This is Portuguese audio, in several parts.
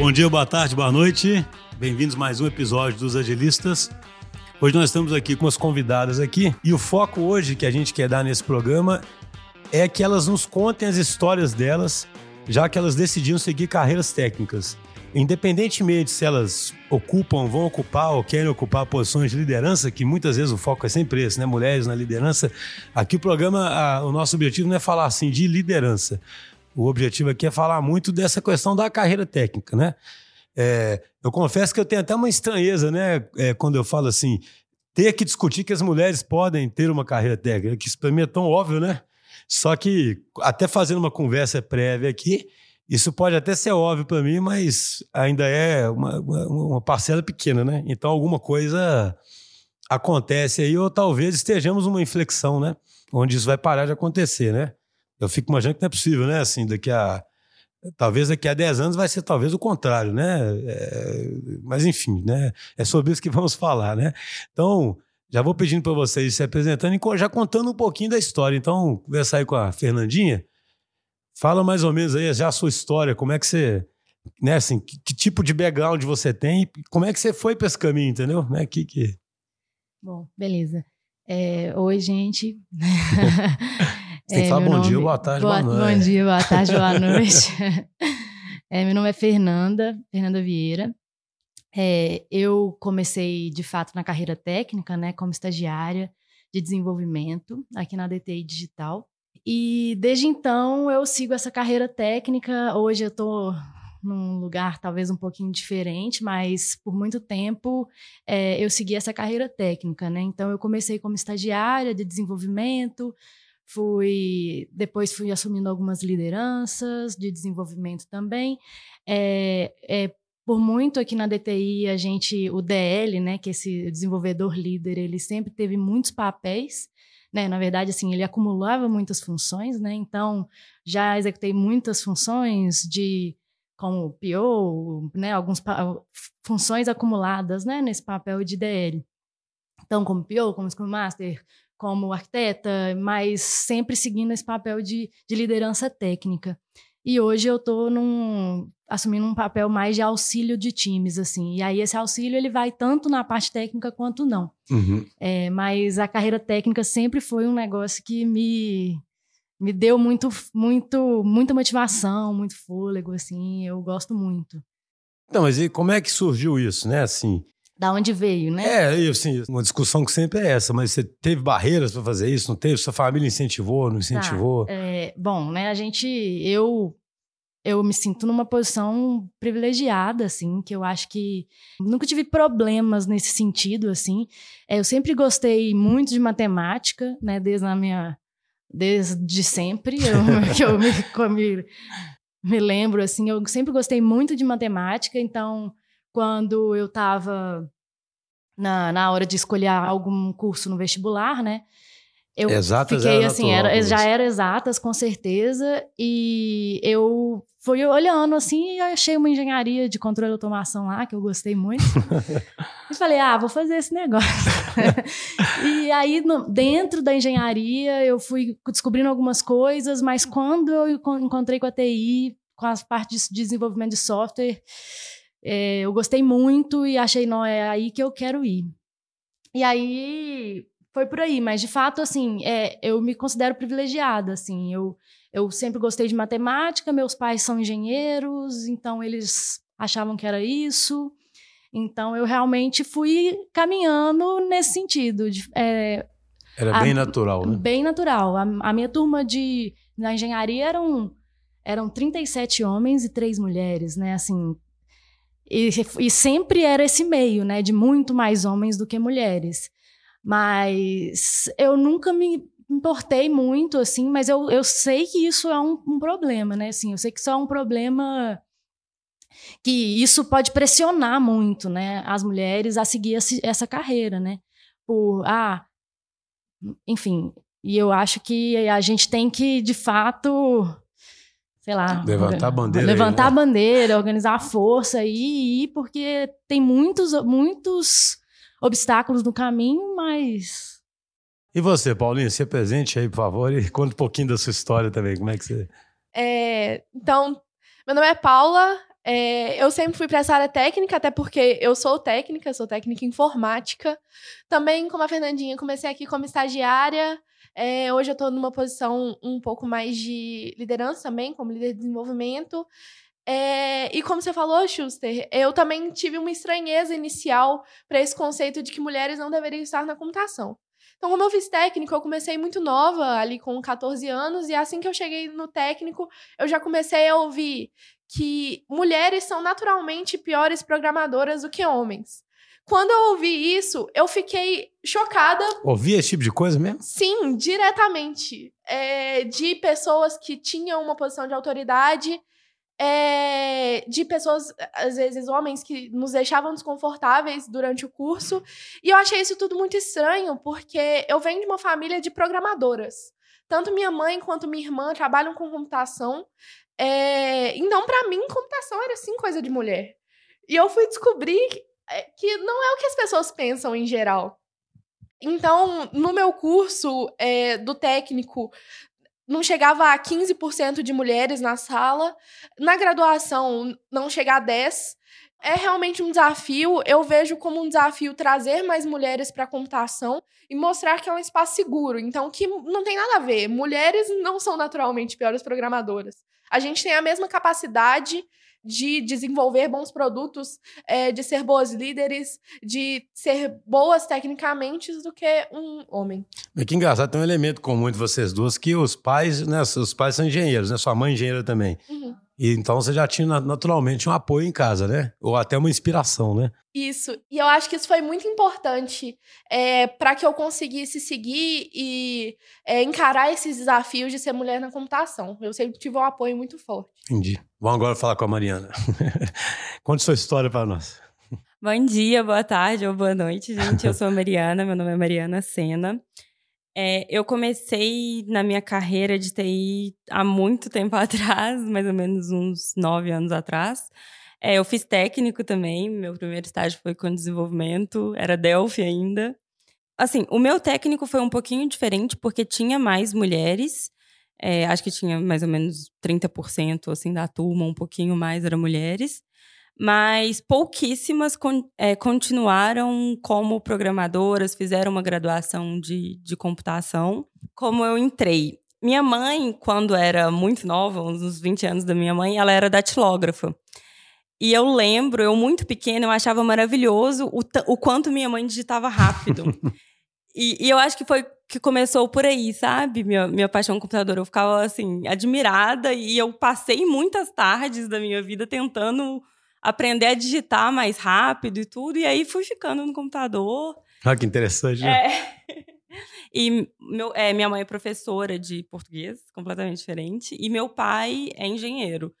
Bom dia, boa tarde, boa noite. Bem-vindos a mais um episódio dos Agilistas. Hoje nós estamos aqui com as convidadas aqui e o foco hoje que a gente quer dar nesse programa é que elas nos contem as histórias delas, já que elas decidiram seguir carreiras técnicas. Independentemente se elas ocupam, vão ocupar ou querem ocupar posições de liderança, que muitas vezes o foco é sempre esse, né? Mulheres na liderança. Aqui o programa, a, o nosso objetivo não é falar assim de liderança. O objetivo aqui é falar muito dessa questão da carreira técnica, né? É, eu confesso que eu tenho até uma estranheza, né? É, quando eu falo assim, ter que discutir que as mulheres podem ter uma carreira técnica, que isso para mim é tão óbvio, né? Só que, até fazendo uma conversa prévia aqui, isso pode até ser óbvio para mim, mas ainda é uma, uma, uma, parcela pequena, né? Então, alguma coisa acontece aí, ou talvez estejamos numa inflexão, né? Onde isso vai parar de acontecer, né? Eu fico imaginando que não é possível, né? Assim, daqui a. Talvez daqui a 10 anos vai ser talvez o contrário, né? É, mas enfim, né? É sobre isso que vamos falar, né? Então, já vou pedindo para vocês se apresentando e já contando um pouquinho da história. Então, conversar aí com a Fernandinha. Fala mais ou menos aí já a sua história, como é que você, né, assim, que, que tipo de background você tem, como é que você foi para esse caminho, entendeu? Né, que, que... Bom, beleza. É, oi, gente. Tem que falar bom nome... dia, boa tarde, boa, boa noite. Bom dia, boa tarde, boa noite. é, meu nome é Fernanda, Fernanda Vieira. É, eu comecei, de fato, na carreira técnica, né, como estagiária de desenvolvimento aqui na DTI Digital. E desde então eu sigo essa carreira técnica. Hoje eu estou num lugar talvez um pouquinho diferente, mas por muito tempo é, eu segui essa carreira técnica, né? Então eu comecei como estagiária de desenvolvimento, fui depois fui assumindo algumas lideranças de desenvolvimento também. É, é, por muito aqui na DTI a gente o DL, né, que esse desenvolvedor líder, ele sempre teve muitos papéis né? Na verdade, assim, ele acumulava muitas funções, né? Então, já executei muitas funções de como PO, né? Algumas funções acumuladas, né? Nesse papel de DL. Então, como PO, como Scrum Master, como arquiteta, mas sempre seguindo esse papel de, de liderança técnica. E hoje eu estou assumindo um papel mais de auxílio de times, assim. E aí esse auxílio ele vai tanto na parte técnica quanto não. Uhum. É, mas a carreira técnica sempre foi um negócio que me me deu muito, muito, muita motivação, muito fôlego, assim. Eu gosto muito. Então, mas e como é que surgiu isso, né? Assim, da onde veio, né? É, assim, uma discussão que sempre é essa, mas você teve barreiras para fazer isso, não teve? Sua família incentivou, não incentivou? Tá. É, bom, né, a gente, eu eu me sinto numa posição privilegiada, assim, que eu acho que nunca tive problemas nesse sentido, assim. É, eu sempre gostei muito de matemática, né, desde a minha desde sempre, eu, que eu me, me, me lembro, assim, eu sempre gostei muito de matemática, então quando eu estava na, na hora de escolher algum curso no vestibular, né? Eu exatas fiquei assim, era, já era exatas, com certeza, e eu fui olhando assim e achei uma engenharia de controle e automação lá, que eu gostei muito. e falei, ah, vou fazer esse negócio. e aí, no, dentro da engenharia, eu fui descobrindo algumas coisas, mas quando eu encontrei com a TI, com as partes de desenvolvimento de software, é, eu gostei muito e achei, não, é aí que eu quero ir. E aí foi por aí, mas de fato, assim, é, eu me considero privilegiada, assim, eu, eu sempre gostei de matemática, meus pais são engenheiros, então eles achavam que era isso, então eu realmente fui caminhando nesse sentido. De, é, era a, bem natural, né? Bem natural. A, a minha turma de, na engenharia eram, eram 37 homens e três mulheres, né, assim, e, e, sempre era esse meio, né, de muito mais homens do que mulheres. Mas eu nunca me importei muito, assim, mas eu, eu sei que isso é um, um problema, né? Assim, eu sei que isso é um problema que isso pode pressionar muito, né, as mulheres a seguir essa carreira, né? Por, ah, enfim, e eu acho que a gente tem que, de fato, sei lá. Levantar a bandeira. Levantar aí, né? a bandeira, organizar a força e ir, porque tem muitos, muitos obstáculos no caminho, mas. E você, Paulinho, se apresente aí, por favor, e conta um pouquinho da sua história também. Como é que você. É, então, meu nome é Paula, É, eu sempre fui para essa área técnica, até porque eu sou técnica, sou técnica informática. Também, como a Fernandinha, comecei aqui como estagiária. É, hoje eu estou numa posição um pouco mais de liderança também, como líder de desenvolvimento. É, e como você falou, Schuster, eu também tive uma estranheza inicial para esse conceito de que mulheres não deveriam estar na computação. Então, como eu fiz técnico, eu comecei muito nova, ali com 14 anos, e assim que eu cheguei no técnico, eu já comecei a ouvir que mulheres são naturalmente piores programadoras do que homens. Quando eu ouvi isso, eu fiquei chocada. Ouvia esse tipo de coisa mesmo? Sim, diretamente. É, de pessoas que tinham uma posição de autoridade é, de pessoas, às vezes homens, que nos deixavam desconfortáveis durante o curso. E eu achei isso tudo muito estranho, porque eu venho de uma família de programadoras. Tanto minha mãe quanto minha irmã trabalham com computação. É, então, para mim, computação era sim coisa de mulher. E eu fui descobrir que não é o que as pessoas pensam em geral. Então, no meu curso é, do técnico, não chegava a 15% de mulheres na sala. Na graduação, não chega a 10%. É realmente um desafio. Eu vejo como um desafio trazer mais mulheres para a computação e mostrar que é um espaço seguro. Então, que não tem nada a ver. Mulheres não são naturalmente piores programadoras. A gente tem a mesma capacidade de desenvolver bons produtos, é, de ser boas líderes, de ser boas tecnicamente do que um homem. Mas que engraçado, tem um elemento comum entre vocês duas, que os pais, né, os pais são engenheiros, né? Sua mãe é engenheira também. Uhum. E então você já tinha naturalmente um apoio em casa, né? Ou até uma inspiração, né? Isso. E eu acho que isso foi muito importante é, para que eu conseguisse seguir e é, encarar esses desafios de ser mulher na computação. Eu sempre tive um apoio muito forte. Entendi. Vamos agora falar com a Mariana. Conte sua história para nós. Bom dia, boa tarde ou boa noite, gente. Eu sou a Mariana, meu nome é Mariana Sena. É, eu comecei na minha carreira de TI há muito tempo atrás, mais ou menos uns nove anos atrás. É, eu fiz técnico também, meu primeiro estágio foi com desenvolvimento, era Delphi ainda. Assim, o meu técnico foi um pouquinho diferente porque tinha mais mulheres, é, acho que tinha mais ou menos 30% assim, da turma, um pouquinho mais eram mulheres mas pouquíssimas con é, continuaram como programadoras, fizeram uma graduação de, de computação, como eu entrei. Minha mãe, quando era muito nova, uns 20 anos da minha mãe, ela era datilógrafa. E eu lembro, eu muito pequena, eu achava maravilhoso o, o quanto minha mãe digitava rápido. e, e, eu acho que foi que começou por aí, sabe? Minha, minha paixão com computador. Eu ficava, assim, admirada e eu passei muitas tardes da minha vida tentando aprender a digitar mais rápido e tudo. E aí fui ficando no computador. Ah, que interessante, né? É. E meu, é, minha mãe é professora de português, completamente diferente, e meu pai é engenheiro.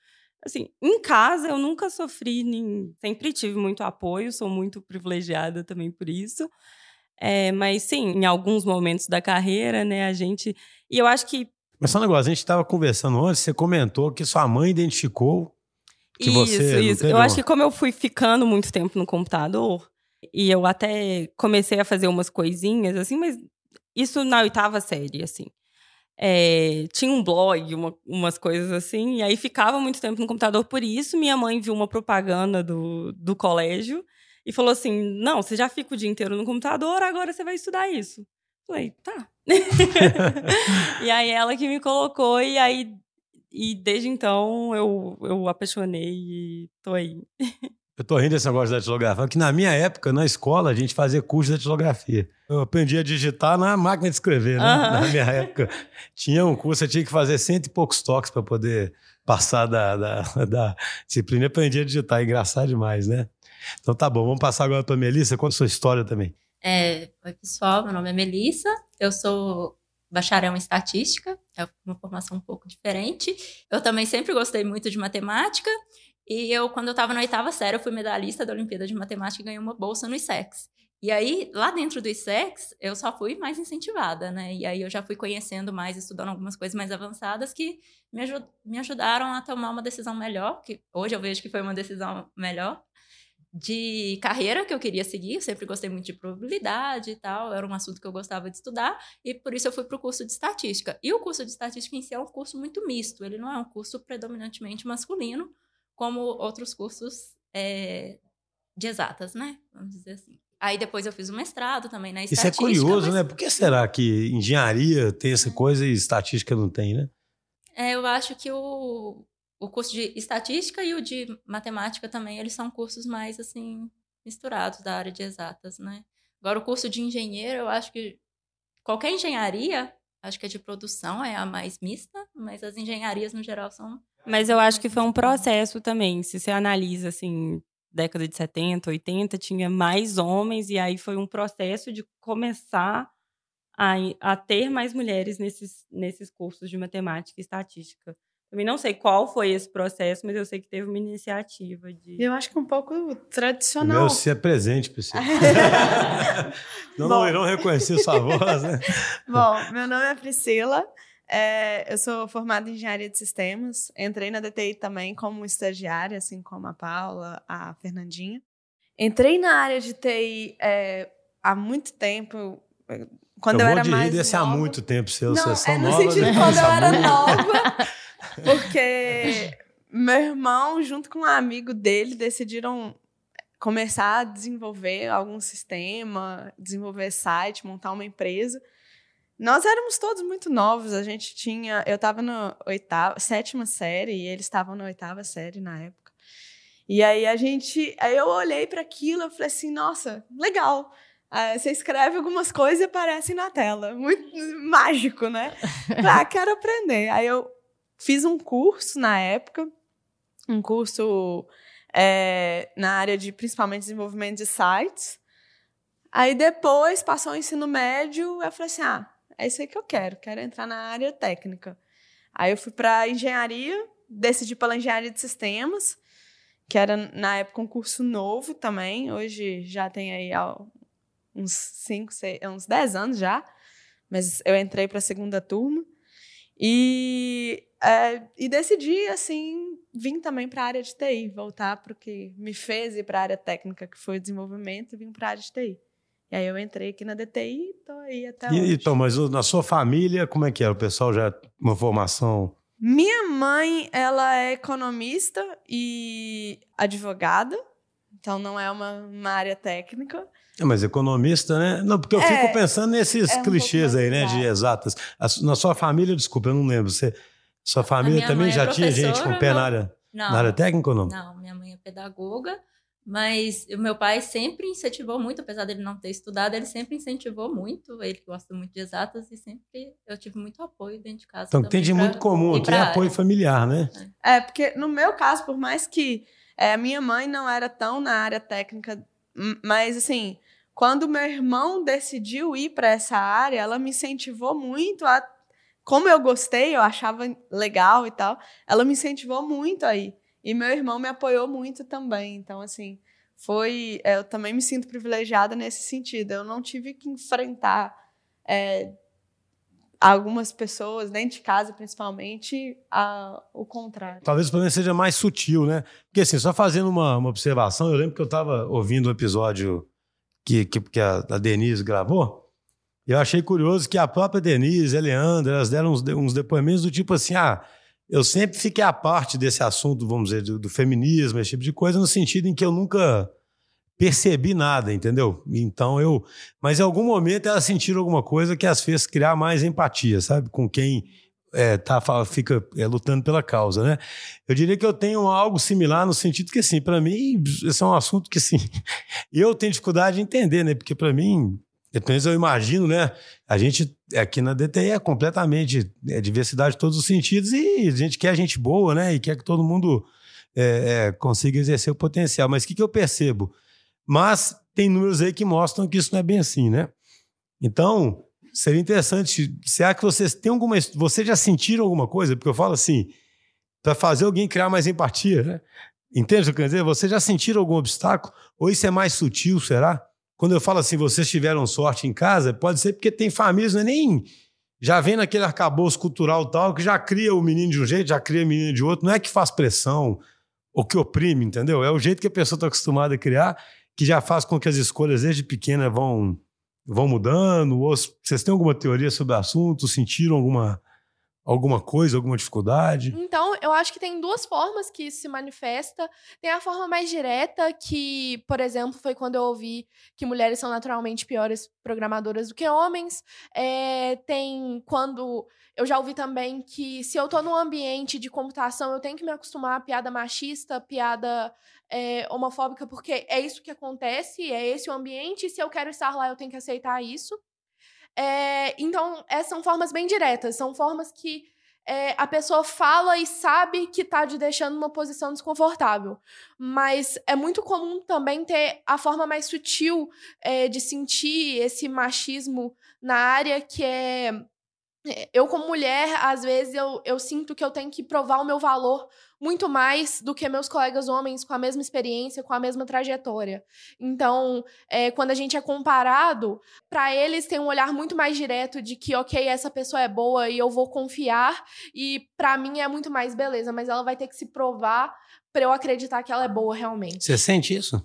Assim, em casa eu nunca sofri, nem, sempre tive muito apoio, sou muito privilegiada também por isso. É, mas sim, em alguns momentos da carreira, né, a gente. E eu acho que. Mas só um negócio, a gente estava conversando antes, você comentou que sua mãe identificou que isso, você. Isso, Eu acho que como eu fui ficando muito tempo no computador, e eu até comecei a fazer umas coisinhas, assim, mas isso na oitava série, assim. É, tinha um blog, uma, umas coisas assim, e aí ficava muito tempo no computador por isso. Minha mãe viu uma propaganda do, do colégio e falou assim: Não, você já fica o dia inteiro no computador, agora você vai estudar isso. Falei, tá. e aí ela que me colocou, e aí e desde então eu, eu apaixonei e tô aí. Eu tô rindo desse negócio da datilografia, porque na minha época, na escola, a gente fazia curso de datilografia. Eu aprendi a digitar na máquina de escrever, né? Uhum. Na minha época. Tinha um curso, eu tinha que fazer cento e poucos toques para poder passar da, da, da disciplina. Eu aprendi a digitar, engraçado demais, né? Então tá bom, vamos passar agora para Melissa. Conta a sua história também. É, oi, pessoal, meu nome é Melissa, eu sou bacharel em estatística, é uma formação um pouco diferente. Eu também sempre gostei muito de matemática. E eu, quando eu estava na oitava série, eu fui medalhista da Olimpíada de Matemática e ganhei uma bolsa no ISEX. E aí, lá dentro do ISEX, eu só fui mais incentivada, né? E aí eu já fui conhecendo mais, estudando algumas coisas mais avançadas que me, ajud me ajudaram a tomar uma decisão melhor, que hoje eu vejo que foi uma decisão melhor, de carreira que eu queria seguir, eu sempre gostei muito de probabilidade e tal, era um assunto que eu gostava de estudar, e por isso eu fui para o curso de estatística. E o curso de estatística em si é um curso muito misto, ele não é um curso predominantemente masculino, como outros cursos é, de exatas, né? Vamos dizer assim. Aí depois eu fiz o mestrado também na Isso é estatística. curioso, mas- né? Por que será que engenharia tem essa coisa e estatística não tem, né? É, eu acho que o, o curso de estatística e o de matemática também, eles são cursos mais, assim, misturados da área de exatas, né? Agora, o curso de engenheiro, eu acho que qualquer engenharia, acho que a de produção é a mais mista, mas as engenharias, no geral, são... Mas eu acho que foi um processo também. Se você analisa, assim, década de 70, 80, tinha mais homens, e aí foi um processo de começar a, a ter mais mulheres nesses, nesses cursos de matemática e estatística. Também não sei qual foi esse processo, mas eu sei que teve uma iniciativa de. Eu acho que um pouco tradicional. meu se é presente, pessoal. não, Bom. não irão reconhecer sua voz, né? Bom, meu nome é Priscila. é, eu sou formada em engenharia de sistemas. Entrei na DTI também como estagiária, assim como a Paula, a Fernandinha. Entrei na área de TI é, há muito tempo. é, Quando eu, eu era de rir mais desse há nova. muito tempo, seu. Não, são é no novas, sentido né? quando eu era nova. Porque meu irmão, junto com um amigo dele, decidiram começar a desenvolver algum sistema, desenvolver site, montar uma empresa. Nós éramos todos muito novos. A gente tinha. Eu estava na oitava, sétima série e eles estavam na oitava série na época. E aí a gente. Aí eu olhei para aquilo e falei assim: nossa, legal. Ah, você escreve algumas coisas e aparecem na tela. Muito mágico, né? Ah, quero aprender. Aí eu fiz um curso na época, um curso é, na área de principalmente desenvolvimento de sites. Aí depois passou o ensino médio, eu falei assim: ah, é isso aí que eu quero, quero entrar na área técnica. Aí eu fui para engenharia, decidi pela engenharia de sistemas, que era na época um curso novo também. Hoje já tem aí uns 5, uns 10 anos já, mas eu entrei para a segunda turma. E, é, e decidi, assim, vim também para a área de TI, voltar para o que me fez ir para a área técnica, que foi o desenvolvimento, e vim para a área de TI. E aí eu entrei aqui na DTI e estou aí até E, hoje. então, mas na sua família, como é que é? O pessoal já uma formação. Minha mãe, ela é economista e advogada, então não é uma, uma área técnica. É, mas economista, né? Não, porque eu É, fico pensando nesses é um clichês aí, né? De exatas. Na sua família, desculpa, eu não lembro. Você, sua família também é já tinha gente com professora, pé na área, Não, na área técnica ou não? não, minha mãe é pedagoga, mas o meu pai sempre incentivou muito, apesar dele não ter estudado, ele sempre incentivou muito, ele gosta muito de exatas e sempre eu tive muito apoio dentro de casa. Então, tem de pra muito comum pra é área. apoio familiar, né? É, porque no meu caso, por mais que é, a minha mãe não era tão na área técnica, mas assim, quando meu irmão decidiu ir para essa área, ela me incentivou muito a. Como eu gostei, eu achava legal e tal, ela me incentivou muito aí. E meu irmão me apoiou muito também. Então, assim, foi. é, Eu também me sinto privilegiada nesse sentido. Eu não tive que enfrentar é, algumas pessoas, dentro de casa principalmente, a, o contrário. Talvez o problema seja mais sutil, né? Porque assim, só fazendo uma, uma observação, eu lembro que eu estava ouvindo um episódio que, que, que a, a Denise gravou, eu achei curioso que a própria Denise a Leandra, elas deram uns, uns depoimentos do tipo assim, ah, eu sempre fiquei à parte desse assunto, vamos dizer, do, do feminismo, esse tipo de coisa, no sentido em que eu nunca percebi nada, entendeu? Então eu... Mas em algum momento elas sentiram alguma coisa que as fez criar mais empatia, sabe? Com quem é, tá, fica é, lutando pela causa, né? Eu diria que eu tenho algo similar no sentido que, assim, para mim, esse é um assunto que, assim, eu tenho dificuldade de entender, né? Porque, para mim, pelo menos eu imagino, né? A gente aqui na DTI é completamente é, diversidade de todos os sentidos e a gente quer gente boa, né? E quer que todo mundo é, é, consiga exercer o potencial. Mas o que, que eu percebo? Mas tem números aí que mostram que isso não é bem assim, né? Então, seria interessante. Será que vocês têm alguma. Vocês já sentiram alguma coisa? Porque eu falo assim, para fazer alguém criar mais empatia, né? Entende o que eu quero dizer? Vocês já sentiram algum obstáculo? Ou isso é mais sutil, será? Quando eu falo assim, vocês tiveram sorte em casa, pode ser porque tem famílias, não é nem. Já vem naquele arcabouço cultural tal, que já cria o menino de um jeito, já cria o menino de outro. Não é que faz pressão ou que oprime, entendeu? É o jeito que a pessoa está acostumada a criar, que já faz com que as escolhas desde pequena vão, vão mudando. Ou vocês têm alguma teoria sobre o assunto? Sentiram alguma, alguma coisa, alguma dificuldade? Então, eu acho que tem duas formas que isso se manifesta. Tem a forma mais direta, que, por exemplo, foi quando eu ouvi que mulheres são naturalmente piores programadoras do que homens. É, tem quando. Eu já ouvi também que se eu tô num ambiente de computação, eu tenho que me acostumar a piada machista, piada é, homofóbica, porque é isso que acontece, é esse o ambiente, e se eu quero estar lá, eu tenho que aceitar isso. É, então, essas são formas bem diretas, são formas que é, a pessoa fala e sabe que tá te deixando numa posição desconfortável. Mas é muito comum também ter a forma mais sutil de sentir esse machismo na área, que é. Eu, como mulher, às vezes eu, eu sinto que eu tenho que provar o meu valor muito mais do que meus colegas homens com a mesma experiência, com a mesma trajetória. Então, é, quando a gente é comparado, para eles tem um olhar muito mais direto de que, ok, essa pessoa é boa e eu vou confiar, e para mim é muito mais beleza, mas ela vai ter que se provar para eu acreditar que ela é boa realmente. Você sente isso?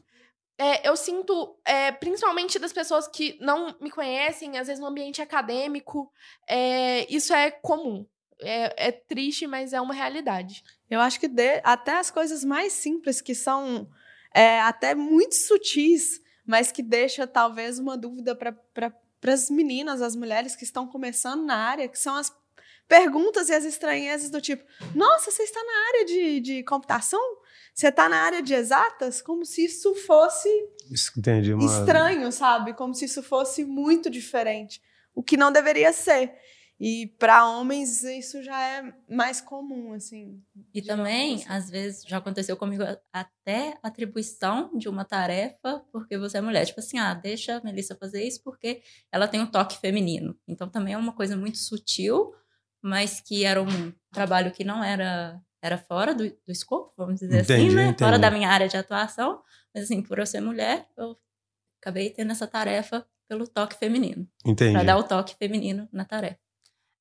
É, eu sinto, é, principalmente das pessoas que não me conhecem, às vezes no ambiente acadêmico, é, isso é comum. É, é, triste, mas é uma realidade. Eu acho que de, até as coisas mais simples, que são é, até muito sutis, mas que deixa talvez uma dúvida para as meninas, as mulheres que estão começando na área, que são as perguntas e as estranhezas do tipo: nossa, você está na área de, de computação? Você está na área de exatas? Como se isso fosse Entendi, uma... estranho, sabe? Como se isso fosse muito diferente. O que não deveria ser. E para homens isso já é mais comum, assim. E também, assim. às vezes, já aconteceu comigo até atribuição de uma tarefa porque você é mulher. Tipo assim, ah, deixa a Melissa fazer isso porque ela tem um toque feminino. Então também é uma coisa muito sutil, mas que era um trabalho que não era era fora do, do escopo, vamos dizer assim, entendi, assim, né? Entendi. Fora da minha área de atuação. Mas assim, por eu ser mulher, eu acabei tendo essa tarefa pelo toque feminino. Entendi. Para dar o toque feminino na tarefa.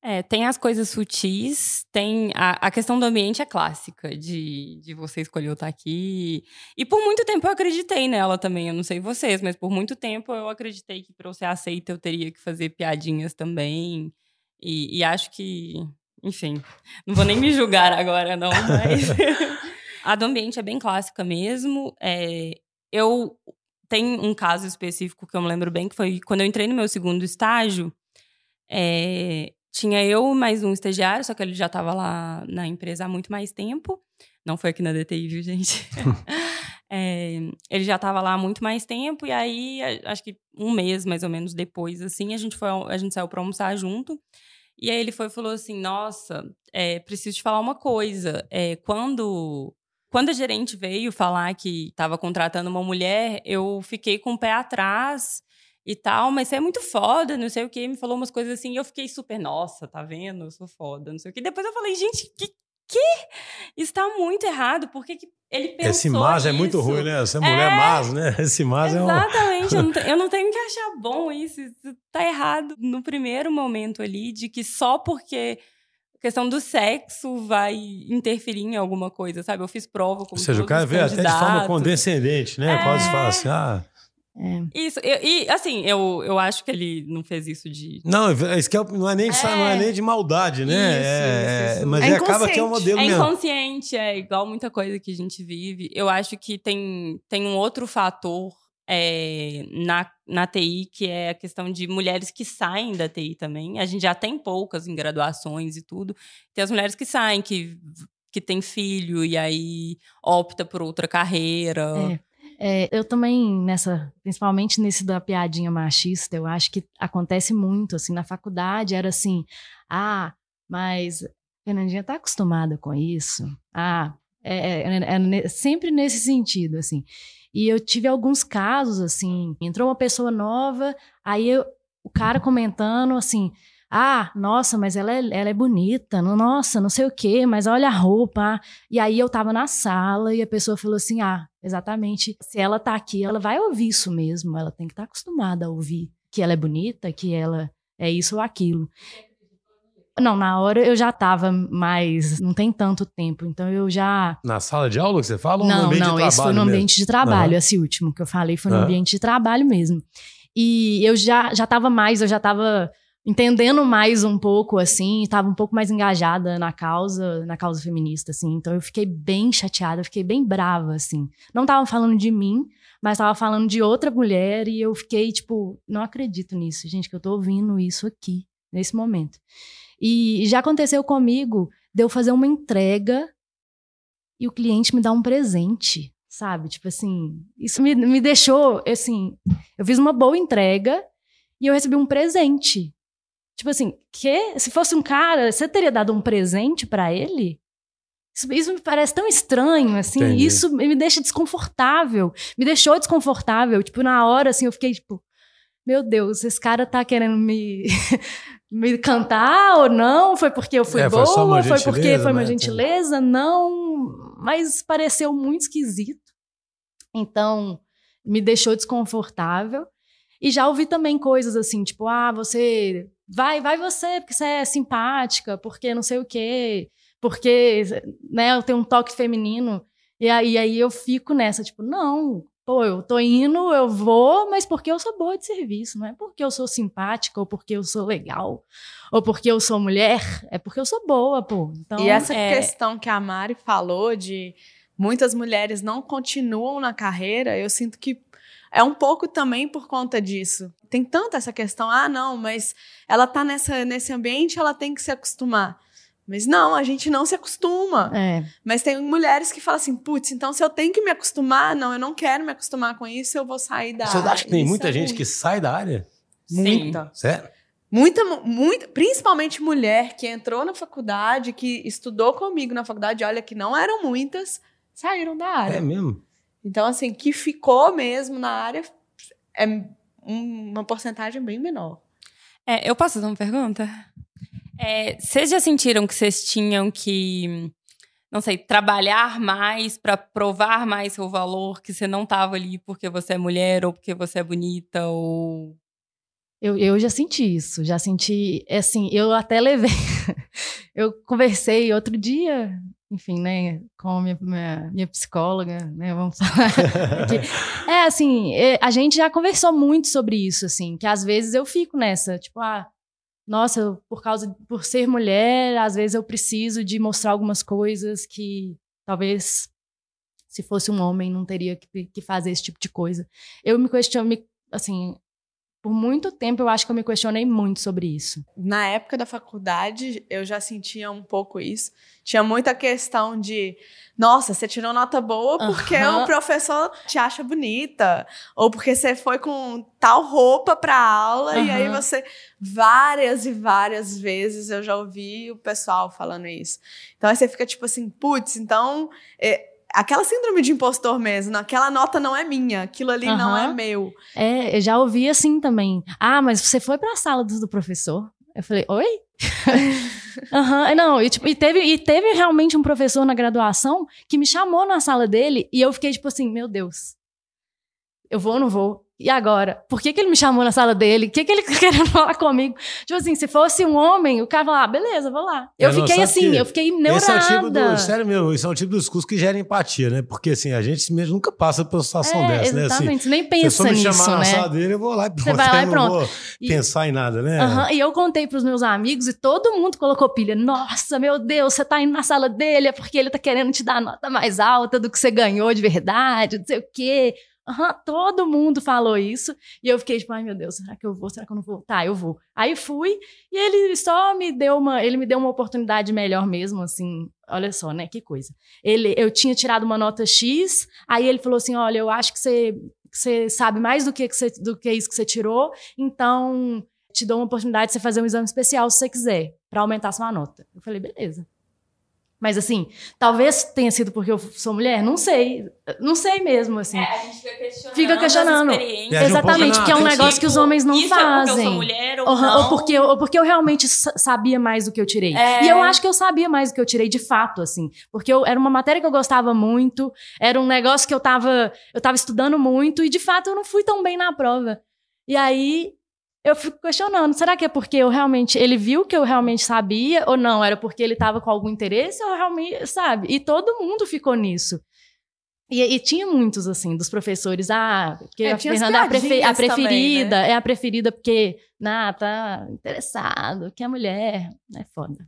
É, tem as coisas sutis, tem a, a questão do ambiente é clássica, de, de você escolher estar aqui. E por muito tempo eu acreditei nela também, eu não sei vocês, mas por muito tempo eu acreditei que para eu ser aceita eu teria que fazer piadinhas também. E, e acho que, enfim, não vou nem me julgar agora, não, mas. a do ambiente é bem clássica mesmo. É, eu tenho um caso específico que eu me lembro bem, que foi quando eu entrei no meu segundo estágio. É, tinha eu mais um estagiário, só que ele já estava lá na empresa há muito mais tempo. Não foi aqui na DTI, viu, gente? é, ele já estava lá há muito mais tempo, e aí, acho que um mês mais ou menos depois, assim, a gente, foi, a gente saiu para almoçar junto. E aí ele foi falou assim: Nossa, é, preciso te falar uma coisa. É, quando, quando a gerente veio falar que estava contratando uma mulher, eu fiquei com o pé atrás e tal, mas você é muito foda, não sei o que, me falou umas coisas assim, e eu fiquei super, nossa, tá vendo? Eu sou foda, não sei o que. Depois eu falei, gente, que que? Está muito errado, porque que ele pensou Esse mas é muito ruim, né? Essa mulher é... mas, né? Esse mas Exatamente, é um... eu, não tenho, eu não tenho que achar bom isso, isso tá errado no primeiro momento ali, de que só porque questão do sexo vai interferir em alguma coisa, sabe? Eu fiz prova com Ou seja, o cara vê até de forma condescendente, né? É... Quase fala assim, ah... É. Isso, eu, e assim, eu, eu acho que ele não fez isso de. Não, isso que é, não, é nem, é. não é nem de maldade, né? Isso, é, isso, isso. Mas é acaba que é um modelo é mesmo. É inconsciente, é igual muita coisa que a gente vive. Eu acho que tem, tem um outro fator é, na, na TI, que é a questão de mulheres que saem da TI também. A gente já tem poucas em graduações e tudo. Tem as mulheres que saem, que, que têm filho e aí opta por outra carreira. É. É, eu também, nessa, principalmente nesse da piadinha machista, eu acho que acontece muito, assim, na faculdade era assim, ah, mas Fernandinha tá acostumada com isso, ah, é, é, é, é sempre nesse sentido, assim. E eu tive alguns casos, assim, entrou uma pessoa nova, aí eu, o cara comentando, assim, ah, nossa, mas ela é, ela é bonita, nossa, não sei o quê, mas olha a roupa. E aí eu tava na sala e a pessoa falou assim: ah, exatamente, se ela tá aqui, ela vai ouvir isso mesmo, ela tem que estar tá acostumada a ouvir que ela é bonita, que ela é isso ou aquilo. Não, na hora eu já tava mais. Não tem tanto tempo, então eu já. Na sala de aula que você fala? Ou não, no ambiente não, de esse foi no ambiente de trabalho. Uhum. Esse último que eu falei foi no uhum. ambiente de trabalho mesmo. E eu já, já tava mais, eu já tava entendendo mais um pouco, assim, estava um pouco mais engajada na causa, na causa feminista, assim. Então eu fiquei bem chateada, fiquei bem brava, assim. Não estavam falando de mim, mas estava falando de outra mulher e eu fiquei tipo, não acredito nisso, gente, que eu tô ouvindo isso aqui, nesse momento. E já aconteceu comigo de eu fazer uma entrega e o cliente me dá um presente, sabe? Tipo assim, isso me, me deixou, assim, eu fiz uma boa entrega e eu recebi um presente. Tipo assim, que se fosse um cara, você teria dado um presente para ele? Isso, isso, me parece tão estranho, assim. Entendi. Isso me deixa desconfortável. Me deixou desconfortável. Tipo, na hora, assim, eu fiquei tipo, meu Deus, esse cara tá querendo me, me cantar ou não? Foi porque eu fui é, boa? Foi, foi porque foi uma né? gentileza? Não. Mas pareceu muito esquisito. Então, me deixou desconfortável. E já ouvi também coisas assim, tipo, ah, você vai, vai você, porque você é simpática, porque não sei o quê, porque, né, eu tenho um toque feminino. E aí, aí eu fico nessa, tipo, não, pô, eu tô indo, eu vou, mas porque eu sou boa de serviço, não é porque eu sou simpática ou porque eu sou legal ou porque eu sou mulher, é porque eu sou boa, pô. Então, e essa é... questão que a Mari falou de muitas mulheres não continuam na carreira, eu sinto que é um pouco também por conta disso. Tem tanta essa questão, ah, não, mas ela tá nessa, nesse ambiente, ela tem que se acostumar. Mas não, a gente não se acostuma. É. Mas tem mulheres que falam assim, putz, então se eu tenho que me acostumar, não, eu não quero me acostumar com isso, eu vou sair da Você área. Você acha que tem muita é gente ruim. que sai da área? Muita. Sério? Muita, muita, principalmente mulher que entrou na faculdade, que estudou comigo na faculdade, olha que não eram muitas, saíram da área. É mesmo? Então, assim, que ficou mesmo na área é uma porcentagem bem menor. É, eu posso fazer uma pergunta? É, vocês já sentiram que vocês tinham que, não sei, trabalhar mais para provar mais seu valor, que você não estava ali porque você é mulher ou porque você é bonita ou eu, eu já senti isso, já senti, assim, eu até levei, eu conversei outro dia, enfim, né, com a minha, minha, minha psicóloga, né, vamos falar. É, assim, é, a gente já conversou muito sobre isso, assim, que às vezes eu fico nessa, tipo, ah, nossa, por causa, por ser mulher, às vezes eu preciso de mostrar algumas coisas que talvez se fosse um homem não teria que, que fazer esse tipo de coisa. Eu me questiono, me, assim, por muito tempo eu acho que eu me questionei muito sobre isso. Na época da faculdade, eu já sentia um pouco isso. Tinha muita questão de, nossa, você tirou nota boa porque uhum. o professor te acha bonita, ou porque você foi com tal roupa para aula uhum. e aí você várias e várias vezes eu já ouvi o pessoal falando isso. Então aí você fica tipo assim, putz, então é, aquela síndrome de impostor mesmo, aquela nota não é minha, aquilo ali uhum. não é meu. É, eu já ouvi assim também. Ah, mas você foi para a sala do, do, professor? Eu falei, oi? uhum. Não, e, tipo, e, teve, e teve realmente um professor na graduação que me chamou na sala dele e eu fiquei tipo assim, meu Deus, eu vou ou não vou? E agora? Por que, que ele me chamou na sala dele? O que, que ele querendo falar comigo? Tipo assim, se fosse um homem, o cara falava, ah, beleza, vou lá. Eu, eu fiquei assim, eu fiquei neurada. Esse é o tipo do, sério meu, esse é o tipo do discurso que gera empatia, né? Porque assim, a gente mesmo nunca passa por uma situação é, dessa, exatamente, né? Exatamente, assim, você nem pensa nisso, né? Se chamar na sala dele, eu vou lá e pronto. Você vai lá e pronto. Não vou e, pensar em nada, né? Uh -huh, e eu contei pros meus amigos e todo mundo colocou pilha. Nossa, meu Deus, você tá indo na sala dele é porque ele tá querendo te dar a nota mais alta do que você ganhou de verdade, não sei o quê. Uhum, todo mundo falou isso. E eu fiquei tipo, ai meu Deus, será que eu vou? Será que eu não vou? Tá, eu vou. Aí fui e ele só me deu uma, ele me deu uma oportunidade melhor mesmo, assim. Olha só, né? Que coisa. Ele, eu tinha tirado uma nota X, aí ele falou assim: olha, eu acho que você, você sabe mais do que, que você, do que isso que você tirou, então te dou uma oportunidade de você fazer um exame especial se você quiser, para aumentar sua nota. Eu falei, beleza. Mas assim, talvez tenha sido porque eu sou mulher, não sei. Não sei mesmo, assim. É, a gente fica questionando. Fica questionando. Exatamente, um que é um negócio que os homens não isso fazem. É porque eu sou mulher ou, uhum, não. ou porque, ou porque eu realmente sabia mais do que eu tirei. É... E eu acho que eu sabia mais do que eu tirei, de fato, assim. Porque eu, era uma matéria que eu gostava muito, era um negócio que eu tava, eu tava estudando muito, e de fato eu não fui tão bem na prova. E aí eu fico questionando, será que é porque eu realmente, ele viu que eu realmente sabia ou não? Era porque ele estava com algum interesse ou realmente, sabe? E todo mundo ficou nisso. E, e tinha muitos, assim, dos professores. Ah, porque É, a Fernanda é a, prefe- a piadinhas também, preferida. né? É a preferida porque, nah, tá interessado, que é mulher. É foda.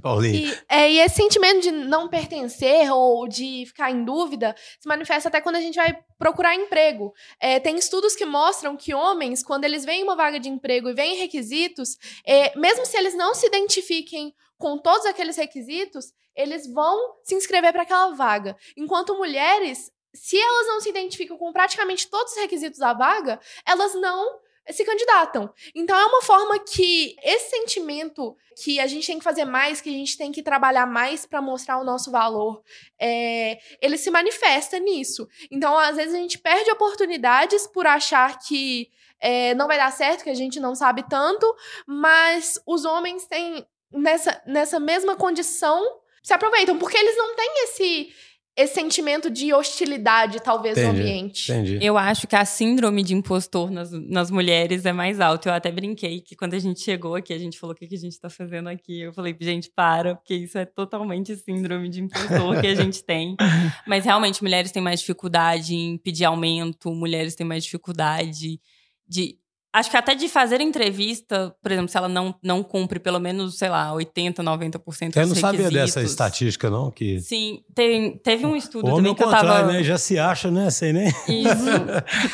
Paulinho. E, é, e esse sentimento de não pertencer ou de ficar em dúvida se manifesta até quando a gente vai procurar emprego. É, tem estudos que mostram que homens, quando eles veem uma vaga de emprego e veem requisitos, é, mesmo se eles não se identifiquem com todos aqueles requisitos, eles vão se inscrever para aquela vaga. Enquanto mulheres, se elas não se identificam com praticamente todos os requisitos da vaga, elas não se candidatam. Então é uma forma que esse sentimento que a gente tem que fazer mais, que a gente tem que trabalhar mais para mostrar o nosso valor, é, ele se manifesta nisso. Então, às vezes, a gente perde oportunidades por achar que é, não vai dar certo, que a gente não sabe tanto, mas os homens têm, nessa, nessa mesma condição, se aproveitam, porque eles não têm esse, esse sentimento de hostilidade, talvez, no Entendi, ambiente. Entendi. Eu acho que a síndrome de impostor nas, nas mulheres é mais alta. Eu até brinquei que quando a gente chegou aqui, a gente falou o que, que a gente tá fazendo aqui. Eu falei, gente, para, porque isso é totalmente síndrome de impostor que a gente tem. Mas realmente, mulheres têm mais dificuldade em pedir aumento, mulheres têm mais dificuldade de. Acho que até de fazer entrevista, por exemplo, se ela não, não cumpre pelo menos, sei lá, 80%, 90% dos Eu não sabia dessa estatística, não, que... Sim, tem, teve um estudo O homem também que eu contrário, tava. né? Já se acha, né? Sei nem... Isso.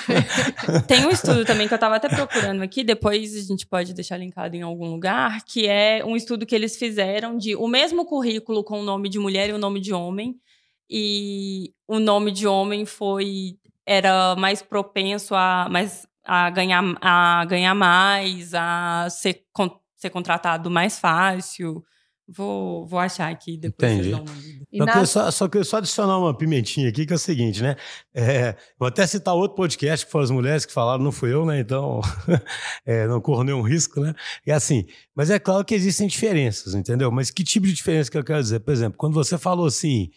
Tem um estudo também que eu estava até procurando aqui, depois a gente pode deixar linkado em algum lugar, que é um estudo que eles fizeram de o mesmo currículo com o nome de mulher e o nome de homem. E o nome de homem foi era mais propenso a, mais, a, ganhar, a ganhar mais, a ser, con- ser contratado mais fácil. Vou, vou achar aqui depois Entendi. vocês dão uma lida. Só, só queria só adicionar uma pimentinha aqui, que é o seguinte, né? É, vou até citar outro podcast que foram as mulheres que falaram, não fui eu, né? Então, é, não corro nenhum risco, né? É assim, mas é claro que existem diferenças, entendeu? Mas que tipo de diferença que eu quero dizer? Por exemplo, quando você falou assim,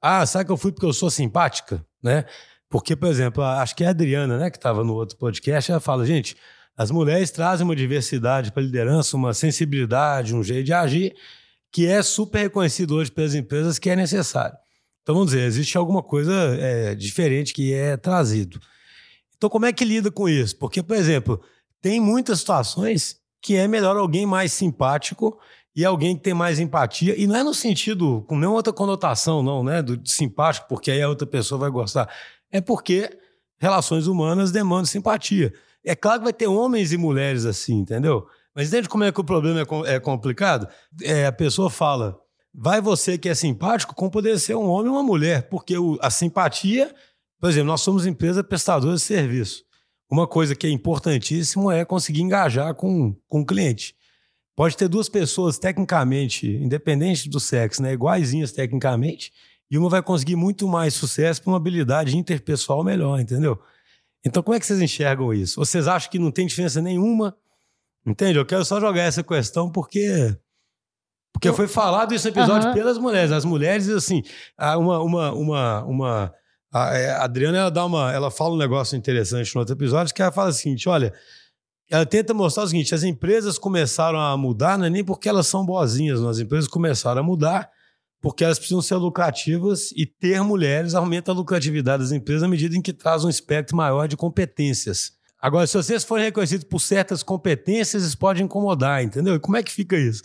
ah, sabe que eu fui porque eu sou simpática, né? Porque, por exemplo, acho que a Adriana, né, que estava no outro podcast, ela fala, gente, as mulheres trazem uma diversidade para a liderança, uma sensibilidade, um jeito de agir que é super reconhecido hoje pelas empresas que é necessário. Então, vamos dizer, existe alguma coisa é, diferente que é trazido. Então, como é que lida com isso? Porque, por exemplo, tem muitas situações que é melhor alguém mais simpático e alguém que tem mais empatia, e não é no sentido, com nenhuma outra conotação, não, né? Do simpático, porque aí a outra pessoa vai gostar. É porque relações humanas demandam simpatia. É claro que vai ter homens e mulheres assim, entendeu? Mas entende como é que o problema é, com- é complicado? É, a pessoa fala, vai você que é simpático, como poderia ser um homem ou uma mulher, porque o- a simpatia, por exemplo, nós somos empresa prestadora de serviço. Uma coisa que é importantíssimo é conseguir engajar com, com o cliente. Pode ter duas pessoas tecnicamente, independente do sexo, né, iguaizinhas tecnicamente, e uma vai conseguir muito mais sucesso por uma habilidade interpessoal melhor, entendeu? Então, como é que vocês enxergam isso? Vocês acham que não tem diferença nenhuma? Entende? Eu quero só jogar essa questão porque. Porque foi falado esse episódio Aham. pelas mulheres. As mulheres, assim, uma. uma, uma, uma a é, a Adriana, ela dá uma. Ela fala um negócio interessante no outro episódio, que ela fala o seguinte: olha. Ela tenta mostrar o seguinte: as empresas começaram a mudar, não é nem porque elas são boazinhas, não. as empresas começaram a mudar porque elas precisam ser lucrativas e ter mulheres aumenta a lucratividade das empresas à medida em que traz um espectro maior de competências. Agora, se vocês forem reconhecidos por certas competências, isso pode incomodar, entendeu? E como é que fica isso?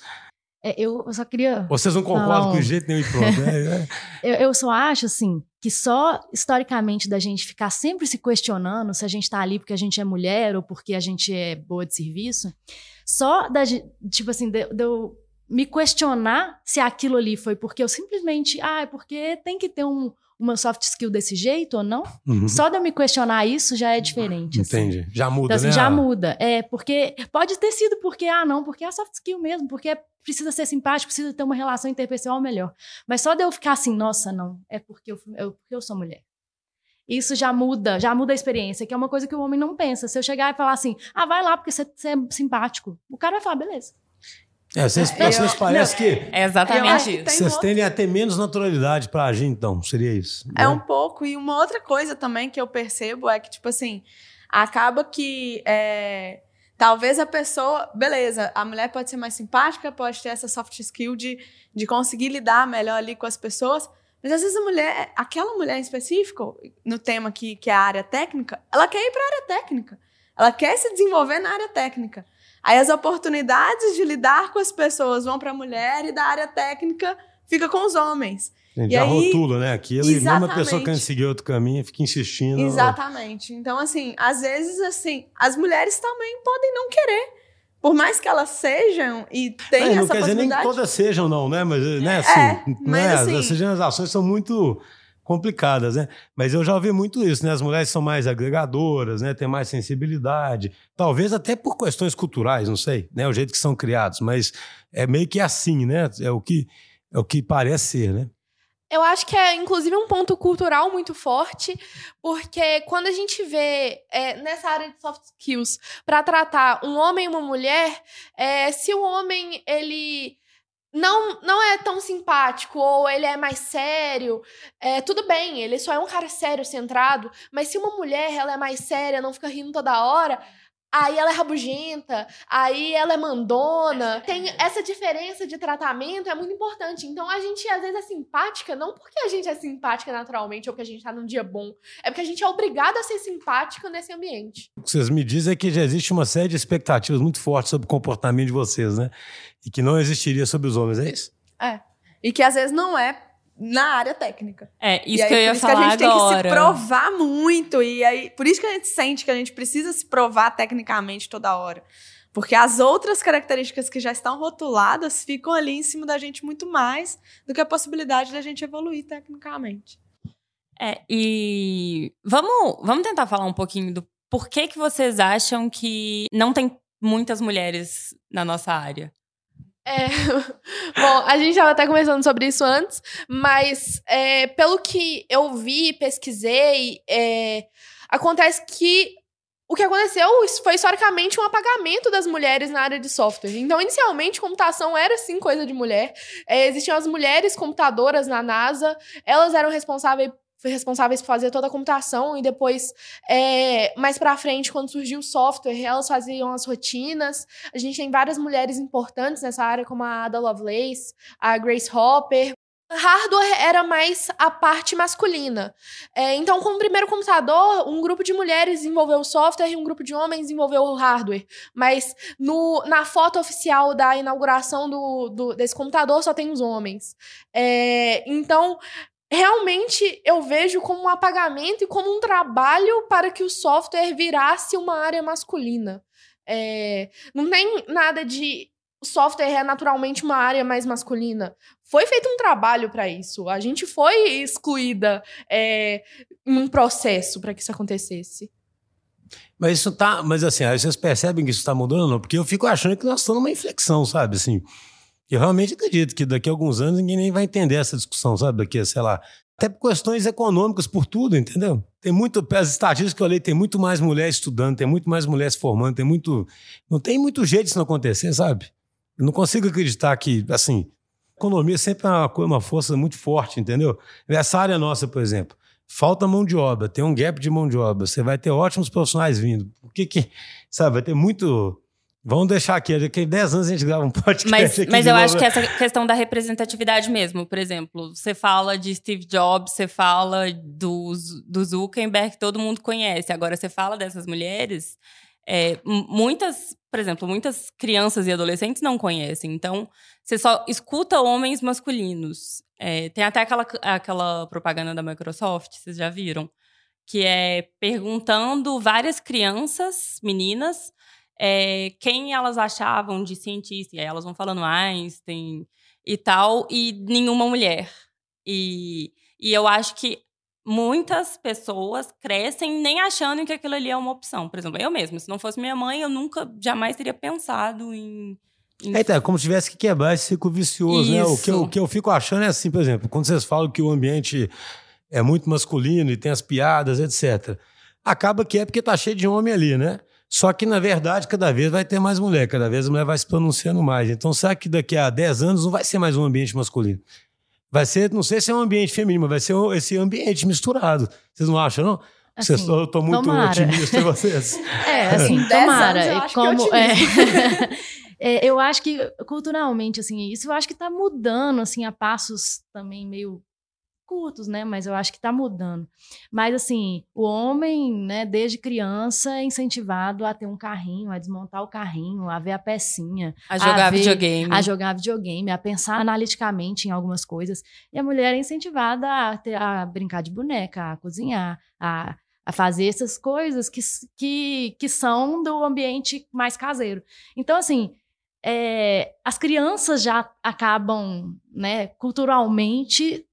É, eu só queria. Vocês não concordam com o jeito nenhum e pronto, né? É. Eu, eu só acho, assim, que só historicamente da gente ficar sempre se questionando se a gente tá ali porque a gente é mulher ou porque a gente é boa de serviço, só da gente, tipo assim, de, de eu me questionar se aquilo ali foi porque eu simplesmente, ah, é porque tem que ter um, uma soft skill desse jeito ou não. Uhum. Só de eu me questionar isso já é diferente. assim. Entendi. Já muda, Então, assim, né? já muda. É, porque pode ter sido porque, ah, não, porque é soft skill mesmo, porque é- precisa ser simpático, precisa ter uma relação interpessoal melhor. Mas só de eu ficar assim, nossa, não, é porque eu, eu- porque eu sou mulher. Isso já muda, já muda a experiência, que é uma coisa que o homem não pensa. Se eu chegar e falar assim, ah, vai lá porque você, você é simpático, o cara vai falar, beleza. É, vocês, Eu- vocês parecem que É exatamente que isso. tem vocês outro- tendem a ter menos naturalidade pra agir, então. Seria isso. É né? um pouco. E uma outra coisa também que eu percebo é que, tipo assim, acaba que é, talvez a pessoa. Beleza, a mulher pode ser mais simpática, pode ter essa soft skill de, de conseguir lidar melhor ali com as pessoas. Mas Mas às vezes a mulher, aquela mulher em específico, no tema que, que é a área técnica, ela quer ir para a área técnica. Ela quer se desenvolver na área técnica. Aí as oportunidades de lidar com as pessoas vão para a mulher e da área técnica fica com os homens. Gente já aí- rotula, né? Aquilo, e mesmo a pessoa querendo seguir outro caminho, fica insistindo. Exatamente. Então, assim, às vezes, assim, as mulheres também podem não querer. Por mais que elas sejam e tenham É, não essa quer dizer nem possibilidade. todas sejam, não, né? Mas, né, assim, É, mas é? assim- Essas generalizações são muito complicadas, né? Mas eu já ouvi muito isso, né? As mulheres são mais agregadoras, né? Têm mais sensibilidade. Talvez até por questões culturais, não sei, né? O jeito que são criados. Mas é meio que assim, né? É o que, é o que parece ser, né? Eu acho que é, inclusive, um ponto cultural muito forte, porque quando a gente vê é, nessa área de soft skills para tratar um homem e uma mulher, é, se o homem ele não, não é tão simpático ou ele é mais sério, é, tudo bem, ele só é um cara sério, centrado, mas se uma mulher ela é mais séria, não fica rindo toda hora. Aí ela é rabugenta, aí ela é mandona. Tem essa diferença de tratamento é muito importante. Então a gente às vezes é simpática, não porque a gente é simpática naturalmente ou porque a gente tá num dia bom, é porque a gente é obrigada a ser simpática nesse ambiente. O que vocês me dizem é que já existe uma série de expectativas muito fortes sobre o comportamento de vocês, né? E que não existiria sobre os homens, é isso? E que às vezes não é na área técnica. É, isso aí, que eu por ia isso que a falar gente agora. tem que se provar muito. E aí, por isso que a gente sente que a gente precisa se provar tecnicamente toda hora. Porque as outras características que já estão rotuladas ficam ali em cima da gente muito mais do que a possibilidade da gente evoluir tecnicamente. É, e vamos, vamos tentar falar um pouquinho do porquê que vocês acham que não tem muitas mulheres na nossa área. É, bom, a gente estava até conversando sobre isso antes, mas é, pelo que eu vi, pesquisei, é, acontece que o que aconteceu foi historicamente um apagamento das mulheres na área de software. Então, inicialmente, computação era sim coisa de mulher. É, existiam as mulheres computadoras na NASA, elas eram responsáveis responsáveis por fazer toda a computação e depois é, mais pra frente quando surgiu o software elas faziam as rotinas a gente tem várias mulheres importantes nessa área, como a Ada Lovelace, a Grace Hopper. Hardware era mais a parte masculina. É, então, com o primeiro computador, um grupo de mulheres desenvolveu o software e um grupo de homens desenvolveu o hardware. Mas no, na foto oficial da inauguração do, do- desse computador só tem os homens. É, então, realmente eu vejo como um apagamento e como um trabalho para que o software virasse uma área masculina. É, não tem nada de software é naturalmente uma área mais masculina. Foi feito um trabalho para isso. A gente foi excluída é, em um processo para que isso acontecesse. Mas isso tá. Mas assim, vocês percebem que isso tá mudando? Porque eu fico achando que nós estamos numa inflexão, sabe? Assim, eu realmente acredito que daqui a alguns anos ninguém nem vai entender essa discussão, sabe? Daqui a, sei lá. Até por questões econômicas, por tudo, entendeu? Tem muito. As estatísticas que eu olhei, tem muito mais mulheres estudando, tem muito mais mulheres formando, tem muito. Não tem muito jeito disso não acontecer, sabe? Eu não consigo acreditar que, assim, economia sempre é uma, uma força muito forte, entendeu? Essa área nossa, por exemplo. Falta mão de obra, tem um gap de mão de obra. Você vai ter ótimos profissionais vindo. Por que que, sabe, vai ter muito... Vamos deixar aqui, daqui a 10 anos a gente grava um podcast Mas, mas eu novo. acho que essa questão da representatividade mesmo, por exemplo, você fala de Steve Jobs, você fala do, do Zuckerberg, que todo mundo conhece. Agora, você fala dessas mulheres, é, muitas, por exemplo, muitas crianças e adolescentes não conhecem. Então, você só escuta homens masculinos. É, tem até aquela, aquela propaganda da Microsoft, vocês já viram? Que é perguntando várias crianças, meninas, é, quem elas achavam de cientista. E aí elas vão falando Einstein e tal, e nenhuma mulher. E, e eu acho que muitas pessoas crescem nem achando que aquilo ali é uma opção. Por exemplo, eu mesma, se não fosse minha mãe, eu nunca, jamais teria pensado em. É, então, é como se tivesse que quebrar esse ciclo vicioso, né? O que, eu, Isso. o que eu fico achando é assim, por exemplo, quando vocês falam que o ambiente é muito masculino e tem as piadas, etc. Acaba que é porque tá cheio de homem ali, né? Só que, na verdade, cada vez vai ter mais mulher, cada vez a mulher vai se pronunciando mais. Então, será que daqui a 10 anos não vai ser mais um ambiente masculino? Vai ser, não sei se é um ambiente feminino, mas vai ser esse ambiente misturado. Vocês não acham, não? Vocês, Assim, eu tô muito tomara. otimista em vocês. É, assim, Dez tomara. anos eu E acho que como, é. É, eu acho que culturalmente, assim, isso eu acho que tá mudando, assim, a passos também meio curtos, né? Mas eu acho que está mudando. Mas assim, o homem, né, desde criança é incentivado a ter um carrinho, a desmontar o carrinho, a ver a pecinha, A jogar ver- videogame. a jogar videogame, a pensar analiticamente em algumas coisas. E a mulher é incentivada a, ter- a brincar de boneca, a cozinhar, a, a fazer essas coisas que, que, que são do ambiente mais caseiro. Então, assim, é, as crianças já acabam, né, culturalmente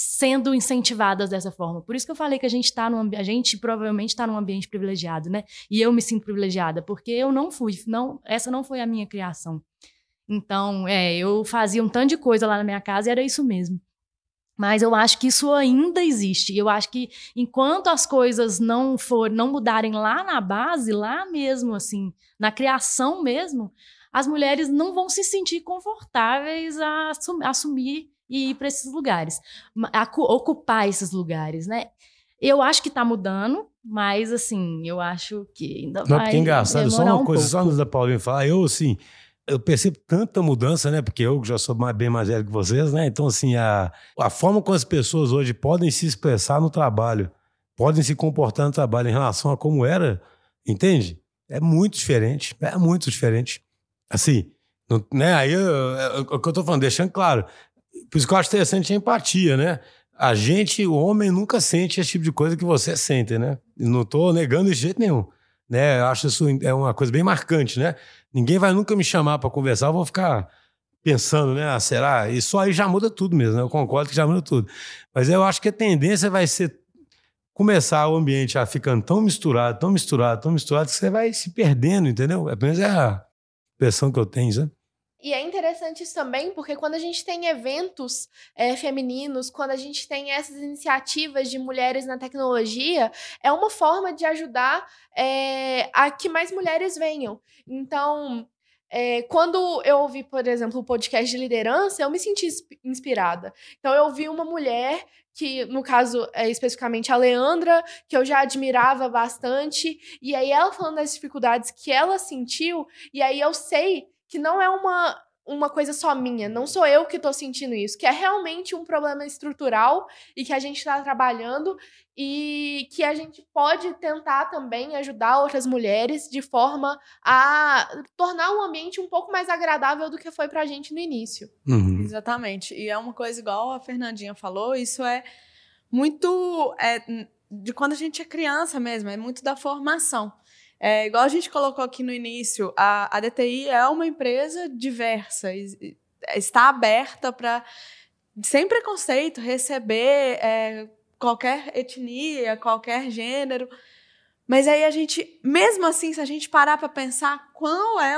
sendo incentivadas dessa forma. Por isso que eu falei que a gente está num a gente provavelmente está num ambiente privilegiado, né? E eu me sinto privilegiada porque eu não fui, não, essa não foi a minha criação. Então, é, eu fazia um tanto de coisa lá na minha casa e era isso mesmo. Mas eu acho que isso ainda existe. Eu acho que enquanto as coisas não for, não mudarem lá na base, lá mesmo, assim, na criação mesmo, as mulheres não vão se sentir confortáveis a assum- assumir e ir para esses lugares, ocupar esses lugares, né? Eu acho que está mudando, mas assim, eu acho que ainda Não, vai porque é engraçado, só uma um coisa, pouco. só antes da Paulinha falar, eu assim, eu percebo tanta mudança, né? Porque eu já sou mais- bem mais velho que vocês, né? Então, assim, a, a forma como as pessoas hoje podem se expressar no trabalho, podem se comportar no trabalho em relação a como era, entende? É muito diferente, é muito diferente. Assim, não- né? Aí, eu- eu- o que eu tô falando, deixando claro, por isso que eu acho interessante a empatia, né? A gente, o homem, nunca sente esse tipo de coisa que você sente, né? Não tô negando de jeito nenhum né? Eu acho isso é uma coisa bem marcante, né? Ninguém vai nunca me chamar para conversar, eu vou ficar pensando, né? Ah, será? E só aí já muda tudo mesmo, né? Eu concordo que já muda tudo. Mas eu acho que a tendência vai ser começar o ambiente a ficando tão misturado, tão misturado, tão misturado, que você vai se perdendo, entendeu? Pelo menos é a impressão que eu tenho, sabe? E é interessante isso também, porque quando a gente tem eventos é, femininos, quando a gente tem essas iniciativas de mulheres na tecnologia, é uma forma de ajudar é, a que mais mulheres venham. Então, é, quando eu ouvi, por exemplo, o podcast de liderança, eu me senti insp- inspirada. Então, eu vi uma mulher que, no caso, é especificamente a Leandra, que eu já admirava bastante, e aí ela falando das dificuldades que ela sentiu, e aí eu sei que não é uma, uma coisa só minha, não sou eu que tô sentindo isso, que é realmente um problema estrutural e que a gente está trabalhando e que a gente pode tentar também ajudar outras mulheres de forma a tornar o ambiente um pouco mais agradável do que foi pra gente no início. Uhum. Exatamente. E é uma coisa igual a Fernandinha falou, isso é muito é, de quando a gente é criança mesmo, é muito da formação. É, igual a gente colocou aqui no início, a, a DTI é uma empresa diversa, está aberta para, sem preconceito, receber é, qualquer etnia, qualquer gênero. Mas aí a gente, mesmo assim, se a gente parar para pensar qual é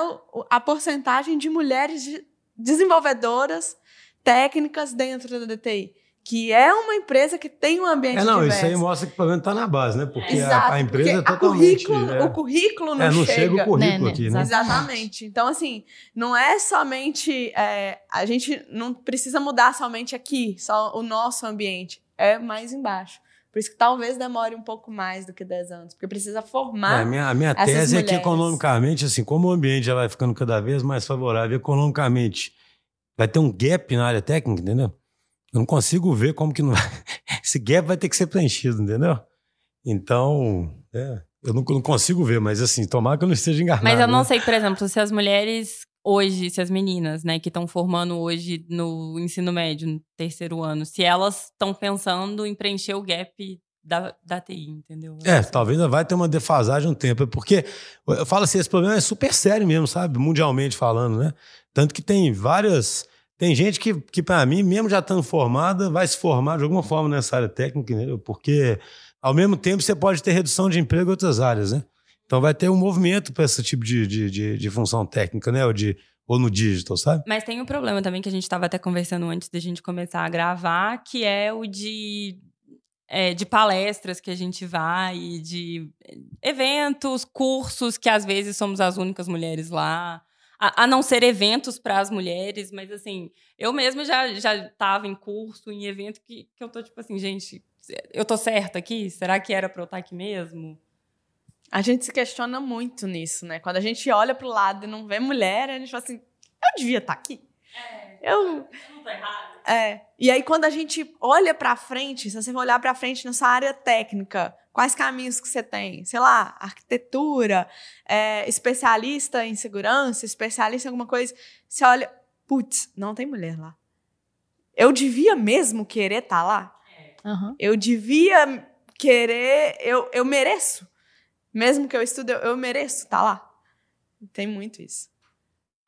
a porcentagem de mulheres de- desenvolvedoras técnicas dentro da DTI, que é uma empresa que tem um ambiente É, não, diverso. isso aí mostra que o problema tá na base, né? Porque a, Exato, a empresa é porque a totalmente. currículo- é, o currículo não, é, não chega. chega o currículo Né, né, aqui, né? Exatamente. Então, assim, não é somente. é, a gente não precisa mudar somente aqui, só o nosso ambiente. É mais embaixo. Por isso que talvez demore um pouco mais do que 10 anos, porque precisa É, formar. a minha, a minha essas tese é que mulheres. economicamente, assim, como o ambiente já vai ficando cada vez mais favorável economicamente, vai ter um gap na área técnica, entendeu? Eu não consigo ver como que não vai. Esse gap vai ter que ser preenchido, entendeu? Então, é, eu não, não consigo ver, mas assim, tomara que eu não esteja enganado. Mas eu não né? sei, por exemplo, se as mulheres hoje, se as meninas, né, que estão formando hoje no ensino médio, no terceiro ano, se elas estão pensando em preencher o gap da, da TI, entendeu? É, talvez vai ter uma defasagem um tempo. é Porque eu falo assim, esse problema é super sério mesmo, sabe? Mundialmente falando, né? Tanto que tem várias. Tem gente que, que para mim, mesmo já estando formada, vai se formar de alguma forma nessa área técnica, entendeu? Porque, ao mesmo tempo, você pode ter redução de emprego em outras áreas, né? Então vai ter um movimento para esse tipo de, de, de, de função técnica, né? Ou, de, ou no digital, sabe? Mas tem um problema também que a gente estava até conversando antes da gente começar a gravar, que é o de, é, de palestras que a gente vai, de eventos, cursos, que às vezes somos as únicas mulheres lá. A, a não ser eventos para as mulheres, mas assim, eu mesma já, já estava em curso, em evento, que, que eu tô tipo assim, gente, eu tô certa aqui? Será que era para eu estar aqui mesmo? A gente se questiona muito nisso, né? Quando a gente olha pro lado e não vê mulher, a gente fala assim: eu devia estar aqui. Eu. Não tá errado. É. E aí, quando a gente olha pra frente, se você for olhar pra frente na sua área técnica, quais caminhos que você tem? Sei lá, arquitetura, é, especialista em segurança, especialista em alguma coisa. Você olha, putz, não tem mulher lá. Eu devia mesmo querer estar lá? Aham. Eu devia querer, eu, eu mereço. Mesmo que eu estude, eu, eu mereço estar lá. Tem muito isso.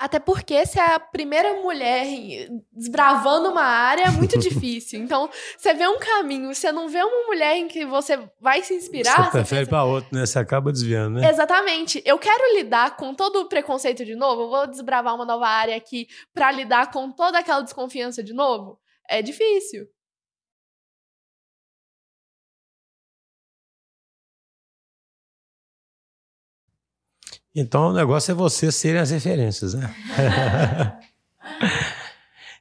Até porque se é a primeira mulher desbravando uma área é muito difícil. Então, você vê um caminho, você não vê uma mulher em que você vai se inspirar. Você você prefere pensa, pra outro, né? Você acaba desviando, né? Exatamente. Eu quero lidar com todo o preconceito de novo. Eu vou desbravar uma nova área aqui pra lidar com toda aquela desconfiança de novo. É difícil. Então o negócio é vocês serem as referências, né?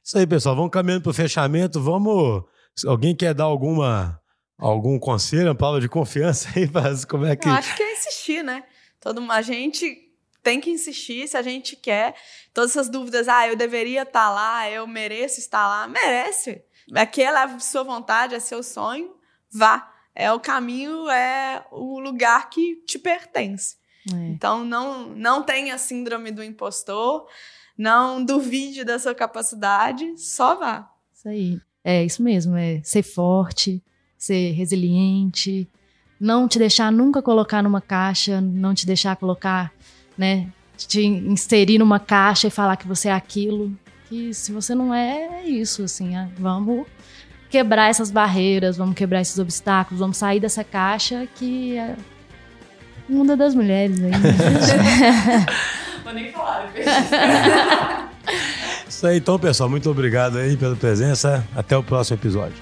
Isso aí, pessoal. Vamos caminhando para o fechamento. Vamos. Alguém quer dar alguma algum conselho, uma palavra de confiança aí para como é que. Eu acho que é insistir, né? Todo, a gente tem que insistir se a gente quer. Todas essas dúvidas, ah, eu deveria estar lá, eu mereço estar lá. Merece. Aquela é a sua vontade, é seu sonho, vá. É o caminho, é o lugar que te pertence. É. Então, não, não tenha síndrome do impostor, não duvide da sua capacidade, só vá. Isso aí. É isso mesmo, é ser forte, ser resiliente, não te deixar nunca colocar numa caixa, não te deixar colocar, né, te inserir numa caixa e falar que você é aquilo, que se você não é, é isso, assim, é, vamos quebrar essas barreiras, vamos quebrar esses obstáculos, vamos sair dessa caixa que é mundo das mulheres aí. né? Vou nem falar. Isso aí, então, pessoal. Muito obrigado aí pela presença. Até o próximo episódio.